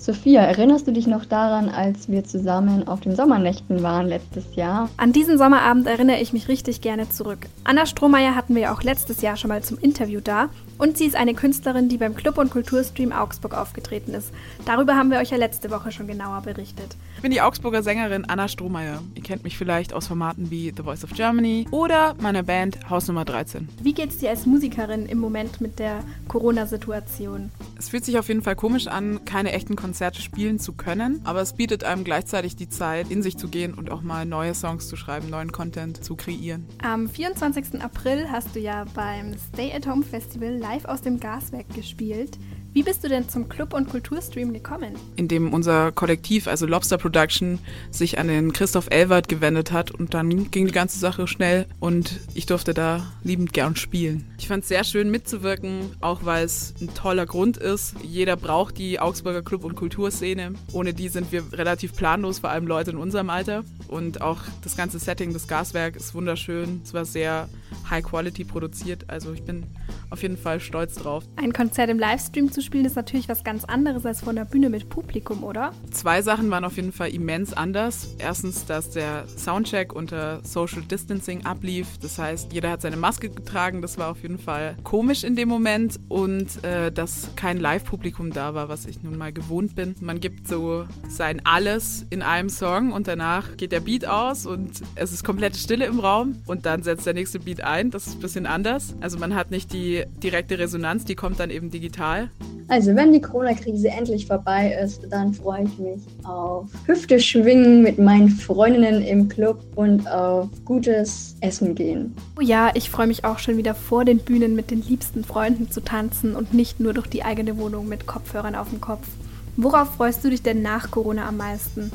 Sophia, erinnerst du dich noch daran, als wir zusammen auf den Sommernächten waren letztes Jahr? An diesen Sommerabend erinnere ich mich richtig gerne zurück. Anna Strohmeier hatten wir ja auch letztes Jahr schon mal zum Interview da und sie ist eine Künstlerin, die beim Club- und Kulturstream Augsburg aufgetreten ist. Darüber haben wir euch ja letzte Woche schon genauer berichtet. Ich bin die Augsburger Sängerin Anna Strohmeier. Ihr kennt mich vielleicht aus Formaten wie The Voice of Germany oder meiner Band Haus Nummer 13. Wie geht's dir als Musikerin im Moment mit der Corona-Situation? Es fühlt sich auf jeden Fall komisch an, keine echten Konzerte spielen zu können, aber es bietet einem gleichzeitig die Zeit, in sich zu gehen und auch mal neue Songs zu schreiben, neuen Content zu kreieren. Am 24. April hast du ja beim Stay at Home Festival live aus dem Gaswerk gespielt. Wie bist du denn zum Club- und Kulturstream gekommen? Indem unser Kollektiv, also Lobster Production, sich an den Christoph Elwert gewendet hat und dann ging die ganze Sache schnell und ich durfte da liebend gern spielen. Ich fand es sehr schön mitzuwirken, auch weil es ein toller Grund ist. Jeder braucht die Augsburger Club- und Kulturszene. Ohne die sind wir relativ planlos, vor allem Leute in unserem Alter. Und auch das ganze Setting des Gaswerks ist wunderschön. Es war sehr High Quality produziert, also ich bin auf jeden Fall stolz drauf. Ein Konzert im Livestream zu spielen ist natürlich was ganz anderes als von der Bühne mit Publikum, oder? Zwei Sachen waren auf jeden Fall immens anders. Erstens, dass der Soundcheck unter Social Distancing ablief. Das heißt, jeder hat seine Maske getragen. Das war auf jeden Fall komisch in dem Moment. Und äh, dass kein Live-Publikum da war, was ich nun mal gewohnt bin. Man gibt so sein Alles in einem Song und danach geht der Beat aus und es ist komplette Stille im Raum und dann setzt der nächste Beat ein. Das ist ein bisschen anders. Also man hat nicht die direkte Resonanz, die kommt dann eben digital. Also, wenn die Corona-Krise endlich vorbei ist, dann freue ich mich auf Hüfte schwingen mit meinen Freundinnen im Club und auf gutes Essen gehen. Oh ja, ich freue mich auch schon wieder vor den Bühnen mit den liebsten Freunden zu tanzen und nicht nur durch die eigene Wohnung mit Kopfhörern auf dem Kopf. Worauf freust du dich denn nach Corona am meisten?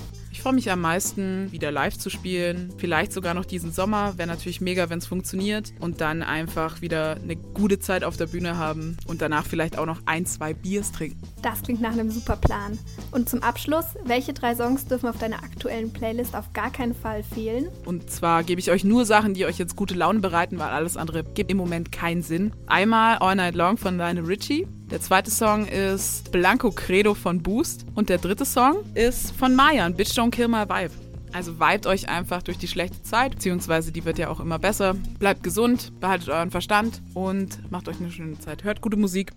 Ich freue mich am meisten, wieder live zu spielen. Vielleicht sogar noch diesen Sommer. Wäre natürlich mega, wenn es funktioniert. Und dann einfach wieder eine gute Zeit auf der Bühne haben und danach vielleicht auch noch ein, zwei Biers trinken. Das klingt nach einem super Plan. Und zum Abschluss, welche drei Songs dürfen auf deiner aktuellen Playlist auf gar keinen Fall fehlen? Und zwar gebe ich euch nur Sachen, die euch jetzt gute Laune bereiten, weil alles andere gibt im Moment keinen Sinn. Einmal All Night Long von Lionel Richie. Der zweite Song ist Blanco Credo von Boost. Und der dritte Song ist von Mayan, Bitch Don't Kill My Vibe. Also vibet euch einfach durch die schlechte Zeit, beziehungsweise die wird ja auch immer besser. Bleibt gesund, behaltet euren Verstand und macht euch eine schöne Zeit. Hört gute Musik.